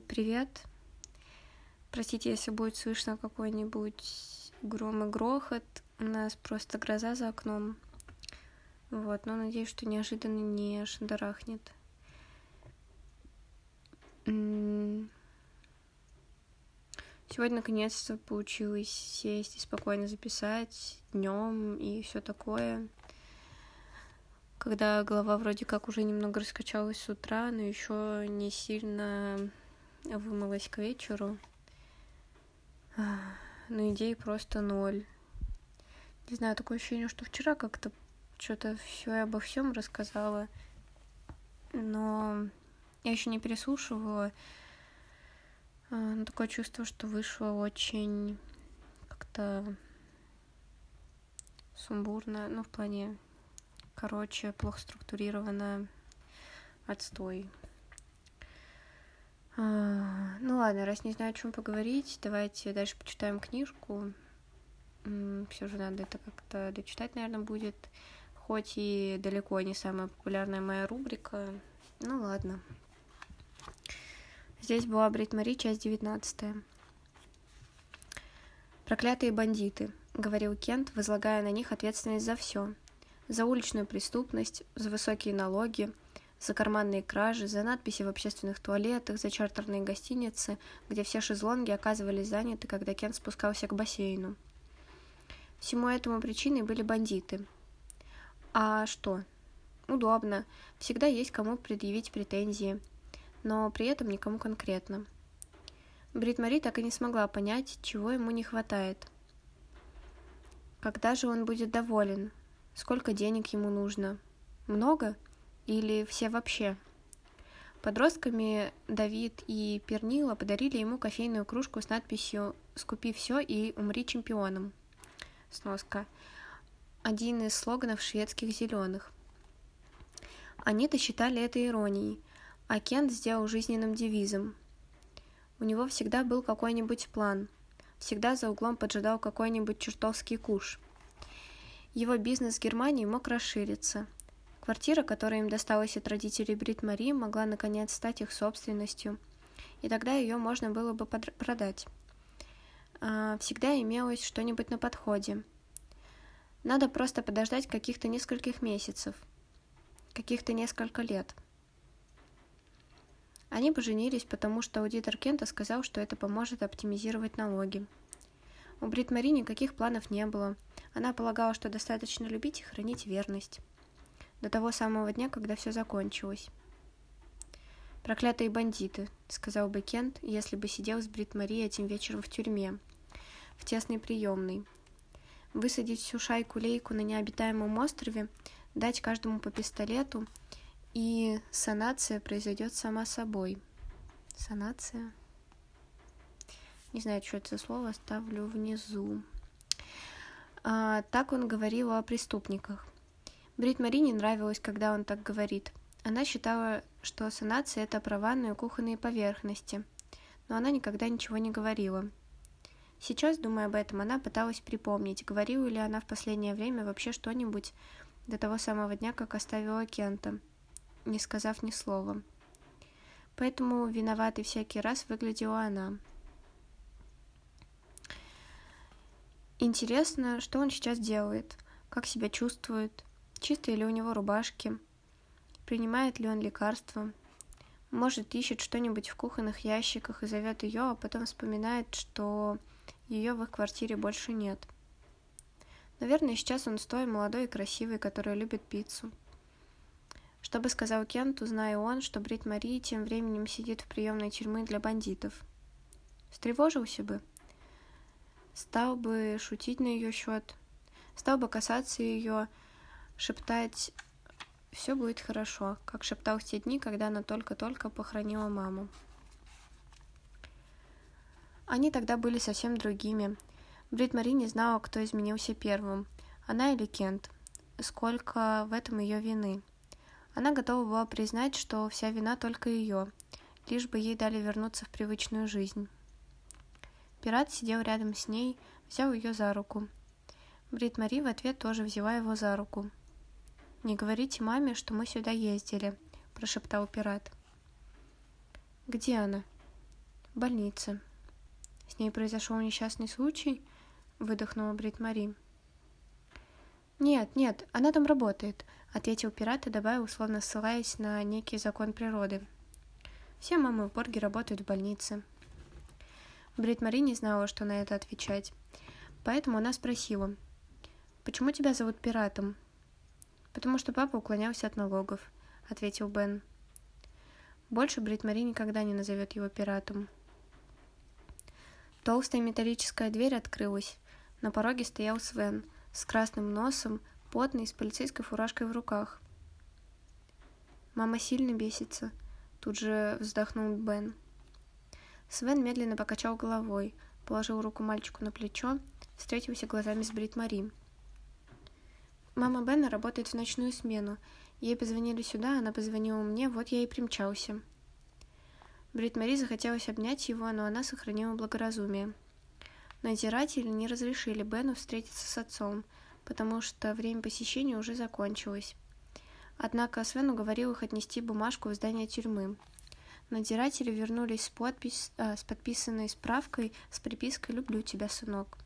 Привет. Простите, если будет слышно какой-нибудь гром и грохот. У нас просто гроза за окном. Вот, но надеюсь, что неожиданно не шандарахнет. Сегодня наконец-то получилось сесть и спокойно записать днем и все такое. Когда голова вроде как уже немного раскачалась с утра, но еще не сильно вымылась к вечеру. Но идей просто ноль. Не знаю, такое ощущение, что вчера как-то что-то все и обо всем рассказала. Но я еще не переслушивала. А, но такое чувство, что вышло очень как-то сумбурно. Ну, в плане, короче, плохо структурировано. Отстой. А, ну ладно, раз не знаю, о чем поговорить, давайте дальше почитаем книжку. Все же надо это как-то дочитать, наверное, будет. Хоть и далеко не самая популярная моя рубрика. Ну ладно. Здесь была Брит Мари, часть девятнадцатая. Проклятые бандиты, говорил Кент, возлагая на них ответственность за все. За уличную преступность, за высокие налоги, за карманные кражи, за надписи в общественных туалетах, за чартерные гостиницы, где все шезлонги оказывались заняты, когда Кен спускался к бассейну. Всему этому причиной были бандиты. А что? Удобно. Всегда есть кому предъявить претензии. Но при этом никому конкретно. Брит Мари так и не смогла понять, чего ему не хватает. Когда же он будет доволен? Сколько денег ему нужно? Много? Или все вообще? Подростками Давид и Пернила подарили ему кофейную кружку с надписью «Скупи все и умри чемпионом». Сноска. Один из слоганов шведских зеленых. Они-то считали это иронией, а Кент сделал жизненным девизом. У него всегда был какой-нибудь план, всегда за углом поджидал какой-нибудь чертовский куш. Его бизнес в Германии мог расшириться – Квартира, которая им досталась от родителей Брит Мари, могла наконец стать их собственностью, и тогда ее можно было бы продать. А, всегда имелось что-нибудь на подходе. Надо просто подождать каких-то нескольких месяцев, каких-то несколько лет. Они поженились, потому что аудитор Кента сказал, что это поможет оптимизировать налоги. У Брит Мари никаких планов не было. Она полагала, что достаточно любить и хранить верность до того самого дня, когда все закончилось. «Проклятые бандиты», — сказал бы Кент, если бы сидел с Брит Мари этим вечером в тюрьме, в тесной приемной. Высадить всю шайку-лейку на необитаемом острове, дать каждому по пистолету, и санация произойдет сама собой. Санация? Не знаю, что это за слово, оставлю внизу. А, так он говорил о преступниках. Брит Мари не нравилось, когда он так говорит. Она считала, что санация – это права на кухонные поверхности, но она никогда ничего не говорила. Сейчас, думая об этом, она пыталась припомнить, говорила ли она в последнее время вообще что-нибудь до того самого дня, как оставила Кента, не сказав ни слова. Поэтому виноватой всякий раз выглядела она. Интересно, что он сейчас делает, как себя чувствует, Чистые ли у него рубашки? Принимает ли он лекарства? Может, ищет что-нибудь в кухонных ящиках и зовет ее, а потом вспоминает, что ее в их квартире больше нет. Наверное, сейчас он стоит молодой и красивый, который любит пиццу. Что бы сказал Кент, узная он, что Брит Мари тем временем сидит в приемной тюрьмы для бандитов. Встревожился бы. Стал бы шутить на ее счет. Стал бы касаться ее, шептать «все будет хорошо», как шептал в те дни, когда она только-только похоронила маму. Они тогда были совсем другими. Брит Мари не знала, кто изменился первым, она или Кент. Сколько в этом ее вины. Она готова была признать, что вся вина только ее, лишь бы ей дали вернуться в привычную жизнь. Пират сидел рядом с ней, взял ее за руку. Брит Мари в ответ тоже взяла его за руку. «Не говорите маме, что мы сюда ездили», — прошептал пират. «Где она?» В больнице. С ней произошел несчастный случай? Выдохнула Брит Мари. Нет, нет, она там работает, ответил пират и добавил, условно ссылаясь на некий закон природы. Все мамы в Борге работают в больнице. Брит Мари не знала, что на это отвечать. Поэтому она спросила, «Почему тебя зовут пиратом?» «Потому что папа уклонялся от налогов», — ответил Бен. Больше Брит Мари никогда не назовет его пиратом. Толстая металлическая дверь открылась. На пороге стоял Свен с красным носом, потный, с полицейской фуражкой в руках. «Мама сильно бесится», — тут же вздохнул Бен. Свен медленно покачал головой, положил руку мальчику на плечо, встретился глазами с Брит Мари. «Мама Бена работает в ночную смену. Ей позвонили сюда, она позвонила мне, вот я и примчался». Брит Мари захотелось обнять его, но она сохранила благоразумие. Надзиратели не разрешили Бену встретиться с отцом, потому что время посещения уже закончилось. Однако Свен уговорил их отнести бумажку в здание тюрьмы. Надзиратели вернулись с, подпись, а, с подписанной справкой с припиской «Люблю тебя, сынок».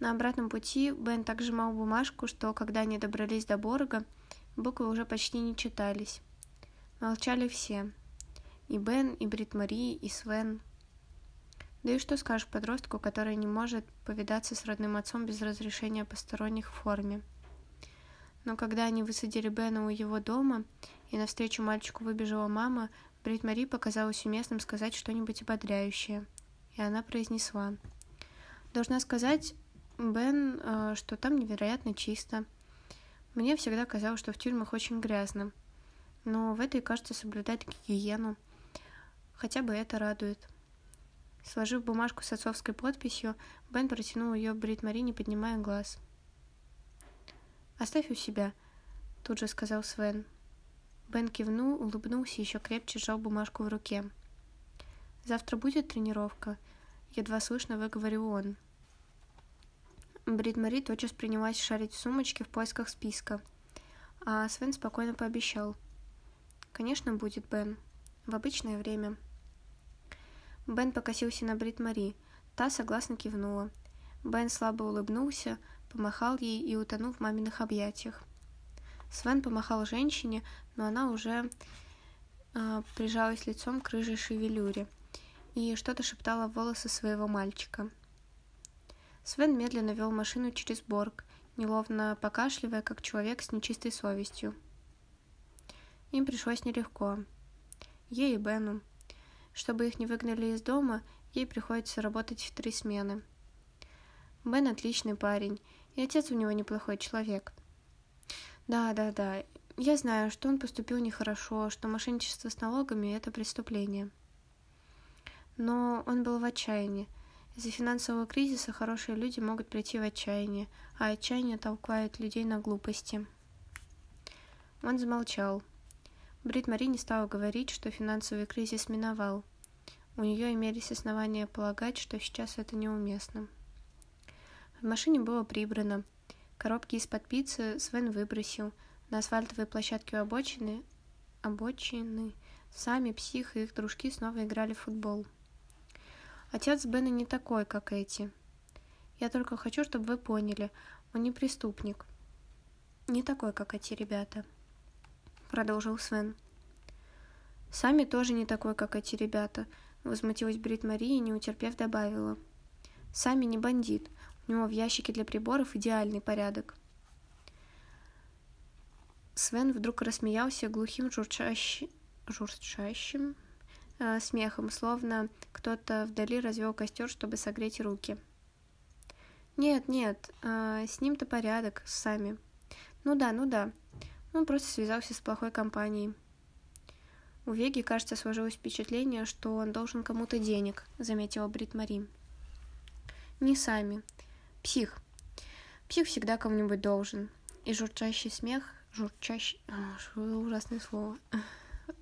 На обратном пути Бен так сжимал бумажку, что, когда они добрались до Борга, буквы уже почти не читались. Молчали все. И Бен, и Брит Мари, и Свен. Да и что скажешь подростку, который не может повидаться с родным отцом без разрешения посторонних в форме? Но когда они высадили Бена у его дома, и навстречу мальчику выбежала мама, Брит Мари показалось уместным сказать что-нибудь ободряющее. И она произнесла. «Должна сказать, Бен, э, что там невероятно чисто. Мне всегда казалось, что в тюрьмах очень грязно. Но в этой, кажется, соблюдать гигиену. Хотя бы это радует». Сложив бумажку с отцовской подписью, Бен протянул ее Брит Мари, не поднимая глаз. «Оставь у себя», — тут же сказал Свен. Бен кивнул, улыбнулся и еще крепче сжал бумажку в руке. «Завтра будет тренировка?» — едва слышно выговорил он. Брит Мари тотчас принялась шарить в сумочке в поисках списка, а Свен спокойно пообещал. «Конечно будет, Бен. В обычное время». Бен покосился на Брит Мари. Та согласно кивнула. Бен слабо улыбнулся, помахал ей и утонул в маминых объятиях. Свен помахал женщине, но она уже э, прижалась лицом к рыжей шевелюре и что-то шептала в волосы своего мальчика. Свен медленно вел машину через Борг, неловно покашливая, как человек с нечистой совестью. Им пришлось нелегко. Ей и Бену. Чтобы их не выгнали из дома, ей приходится работать в три смены. Бен отличный парень, и отец у него неплохой человек. Да, да, да, я знаю, что он поступил нехорошо, что мошенничество с налогами – это преступление. Но он был в отчаянии. Из-за финансового кризиса хорошие люди могут прийти в отчаяние, а отчаяние толкает людей на глупости. Он замолчал. Брит Мари не стала говорить, что финансовый кризис миновал. У нее имелись основания полагать, что сейчас это неуместно. В машине было прибрано. Коробки из-под пиццы Свен выбросил. На асфальтовой площадке у обочины, обочины сами псих и их дружки снова играли в футбол. Отец Бена не такой, как эти. Я только хочу, чтобы вы поняли, он не преступник. Не такой, как эти ребята. — продолжил Свен. «Сами тоже не такой, как эти ребята», — возмутилась Брит Мария, не утерпев, добавила. «Сами не бандит. У него в ящике для приборов идеальный порядок». Свен вдруг рассмеялся глухим журчащим, журчащим э, смехом, словно кто-то вдали развел костер, чтобы согреть руки. «Нет, нет, э, с ним-то порядок, сами. Ну да, ну да, он просто связался с плохой компанией. У Веги, кажется, сложилось впечатление, что он должен кому-то денег, заметила Брит Мари. Не сами. Псих. Псих всегда кому-нибудь должен. И журчащий смех, журчащий... А, ужасное слово.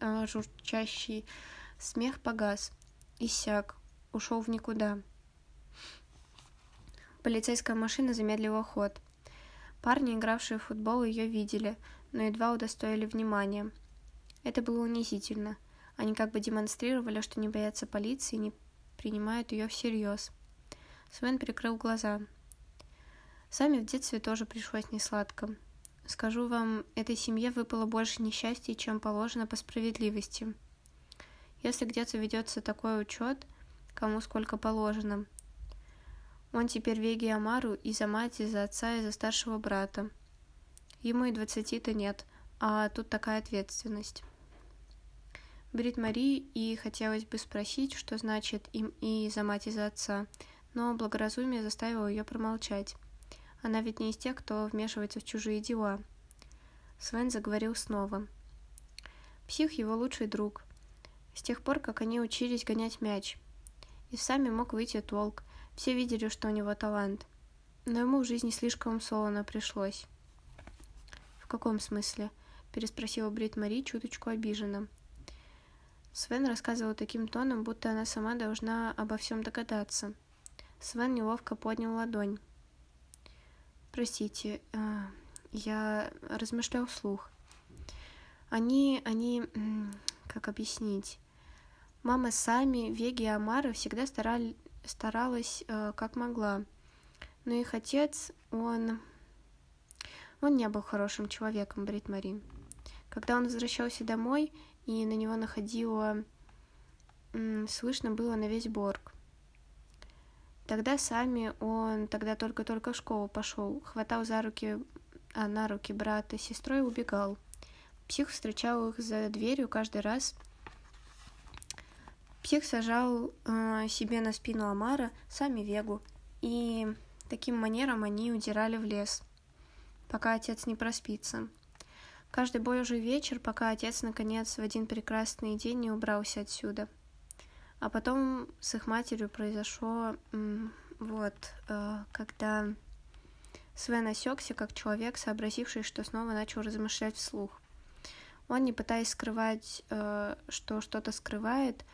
А, журчащий смех погас. Иссяк. Ушел в никуда. Полицейская машина замедлила ход. Парни, игравшие в футбол, ее видели — но едва удостоили внимания. Это было унизительно. Они как бы демонстрировали, что не боятся полиции и не принимают ее всерьез. Свен прикрыл глаза. Сами в детстве тоже пришлось несладко. Скажу вам, этой семье выпало больше несчастья, чем положено по справедливости. Если где-то ведется такой учет, кому сколько положено. Он теперь Веги Амару и за мать, и за отца, и за старшего брата. Ему и двадцати-то нет, а тут такая ответственность. Брит Мари и хотелось бы спросить, что значит им и за мать, и за отца, но благоразумие заставило ее промолчать. Она ведь не из тех, кто вмешивается в чужие дела. Свен заговорил снова. Псих его лучший друг. С тех пор, как они учились гонять мяч. И сами мог выйти толк. Все видели, что у него талант. Но ему в жизни слишком солоно пришлось. «В каком смысле?» – переспросила Брит Мари чуточку обиженно. Свен рассказывал таким тоном, будто она сама должна обо всем догадаться. Свен неловко поднял ладонь. Простите, э, я размышлял вслух. Они, они, как объяснить? Мама сами, Веги и Амара всегда старали, старалась э, как могла. Но их отец, он... Он не был хорошим человеком, Брит Мари. Когда он возвращался домой, и на него находило... Слышно было на весь Борг. Тогда сами он тогда только-только в школу пошел, хватал за руки, а на руки брата с сестрой убегал. Псих встречал их за дверью каждый раз. Псих сажал э, себе на спину Амара, сами Вегу, и таким манером они удирали в лес, пока отец не проспится. Каждый божий вечер, пока отец, наконец, в один прекрасный день не убрался отсюда — а потом с их матерью произошло, вот, э, когда Свен осекся как человек, сообразивший, что снова начал размышлять вслух. Он, не пытаясь скрывать, э, что что-то скрывает,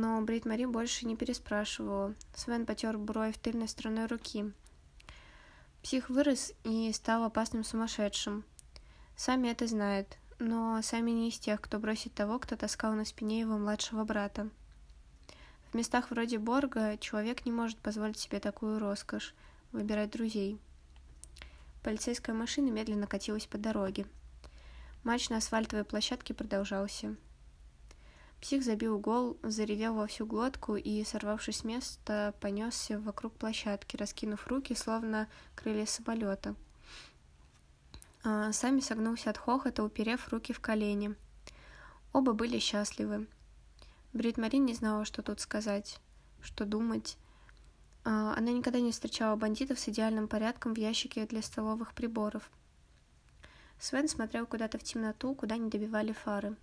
но Брит Мари больше не переспрашивала. Свен потер бровь тыльной стороной руки. Псих вырос и стал опасным сумасшедшим. Сами это знают но сами не из тех, кто бросит того, кто таскал на спине его младшего брата. В местах вроде Борга человек не может позволить себе такую роскошь — выбирать друзей. Полицейская машина медленно катилась по дороге. Матч на асфальтовой площадке продолжался. Псих забил гол, заревел во всю глотку и, сорвавшись с места, понесся вокруг площадки, раскинув руки, словно крылья самолета — а, сами согнулся от хохота, уперев руки в колени. Оба были счастливы. Брит Марин не знала, что тут сказать, что думать. А, она никогда не встречала бандитов с идеальным порядком в ящике для столовых приборов. Свен смотрел куда-то в темноту, куда не добивали фары.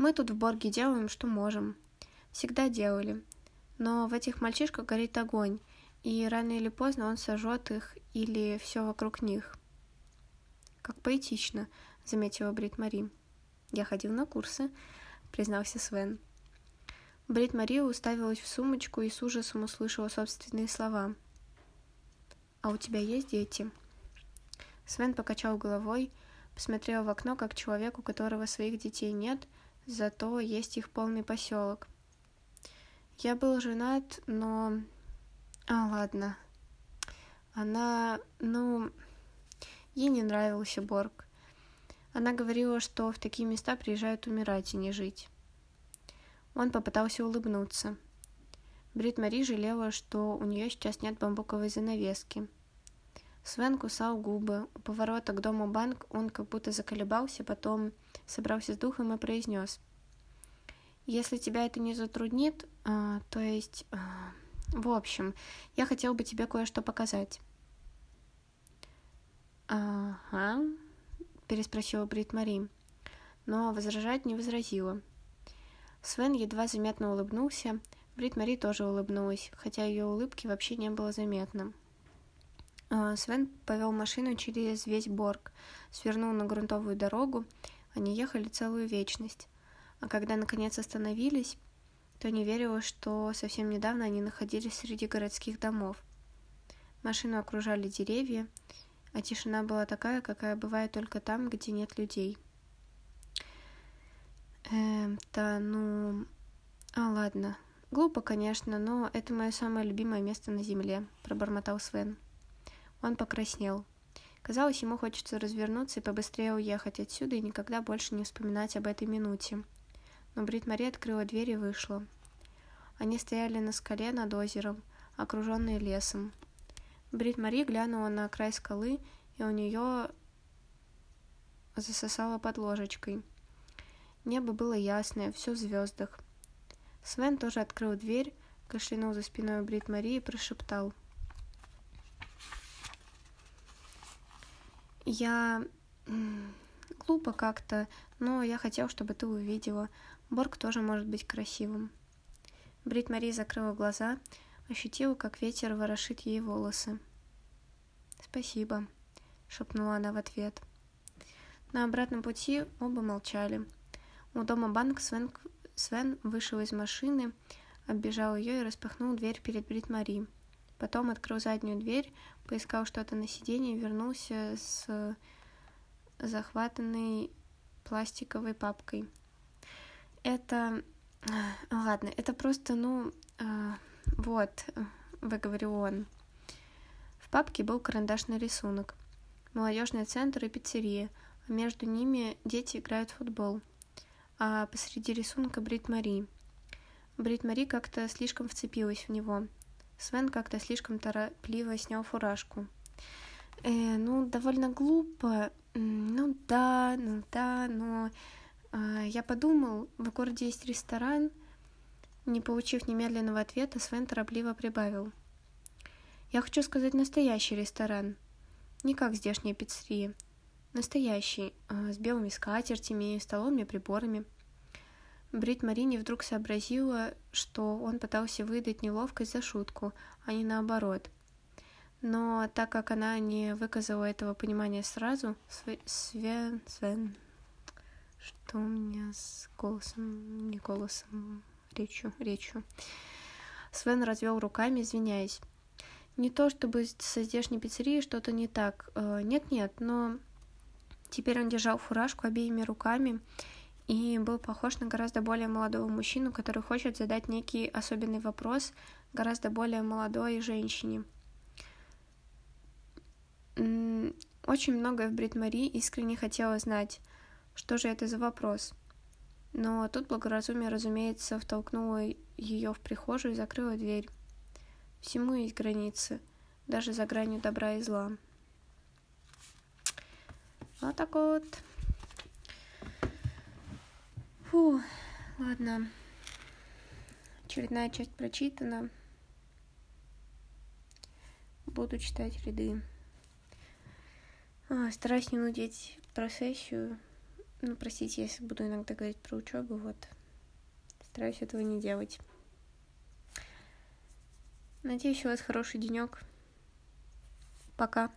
«Мы тут в Борге делаем, что можем. Всегда делали. Но в этих мальчишках горит огонь, и рано или поздно он сожжет их или все вокруг них. Как поэтично, заметила Брит Мари. Я ходил на курсы, признался Свен. Брит Мари уставилась в сумочку и с ужасом услышала собственные слова. «А у тебя есть дети?» Свен покачал головой, посмотрел в окно, как человек, у которого своих детей нет, зато есть их полный поселок. Я был женат, но... А, ладно. Она, ну, Ей не нравился Борг. Она говорила, что в такие места приезжают умирать и не жить. Он попытался улыбнуться. Брит Мари жалела, что у нее сейчас нет бамбуковой занавески. Свен кусал губы. У поворота к дому банк он как будто заколебался, потом собрался с духом и произнес. «Если тебя это не затруднит, а, то есть... А, в общем, я хотел бы тебе кое-что показать». «Ага», — переспросила Брит Мари, но возражать не возразила. Свен едва заметно улыбнулся, Брит Мари тоже улыбнулась, хотя ее улыбки вообще не было заметно. А, Свен повел машину через весь Борг, свернул на грунтовую дорогу, они ехали целую вечность. А когда наконец остановились, то не верила, что совсем недавно они находились среди городских домов. Машину окружали деревья, а тишина была такая, какая бывает только там, где нет людей. просто, ну... А, ладно. Глупо, конечно, но это мое самое любимое место на земле, пробормотал Свен. Он покраснел. Казалось, ему хочется развернуться и побыстрее уехать отсюда и никогда больше не вспоминать об этой минуте. Но Брит Мари открыла дверь и вышла. Они стояли на скале над озером, окруженные лесом. Брит Мари глянула на край скалы, и у нее засосало под ложечкой. Небо было ясное, все в звездах. Свен тоже открыл дверь, кашлянул за спиной Брит Мари и прошептал. Я... Глупо как-то, но я хотел, чтобы ты увидела. Борг тоже может быть красивым. Брит Мари закрыла глаза, ощутила, как ветер ворошит ей волосы. «Спасибо», — шепнула она в ответ. На обратном пути оба молчали. У дома банк Свен, Свен вышел из машины, оббежал ее и распахнул дверь перед Брит Мари. Потом открыл заднюю дверь, поискал что-то на сиденье вернулся с захватанной пластиковой папкой. Это... Ладно, это просто, ну... А, вот, выговорил он. В папке был карандашный рисунок. Молодежный центр и пиццерия, а между ними дети играют в футбол. А посреди рисунка Брит Мари. Брит Мари как-то слишком вцепилась в него — Свен как-то слишком торопливо снял фуражку. Э, ну, довольно глупо. Ну да, ну да, но э, я подумал, в городе есть ресторан. Не получив немедленного ответа, Свен торопливо прибавил. Я хочу сказать настоящий ресторан. Не как здешняя пиццерия. Настоящий, э, с белыми скатертями, столом и приборами. Брит Марини вдруг сообразила, что он пытался выдать неловкость за шутку, а не наоборот. Но так как она не выказала этого понимания сразу, Свен... Что у меня с голосом... Не голосом, речью, речью. Свен развел руками, извиняясь. Не то чтобы со здешней пиццерией что-то не так. Э, нет-нет, но теперь он держал фуражку обеими руками и был похож на гораздо более молодого мужчину, который хочет задать некий особенный вопрос гораздо более молодой женщине. Очень многое в Брит Мари искренне хотела знать, что же это за вопрос. Но тут благоразумие, разумеется, втолкнуло ее в прихожую и закрыла дверь. Всему есть границы, даже за гранью добра и зла. Вот так вот. Фу, ладно. Очередная часть прочитана. Буду читать ряды. А, стараюсь не нудеть про сессию. Ну, простите, если буду иногда говорить про учебу, вот. Стараюсь этого не делать. Надеюсь, у вас хороший денек. Пока.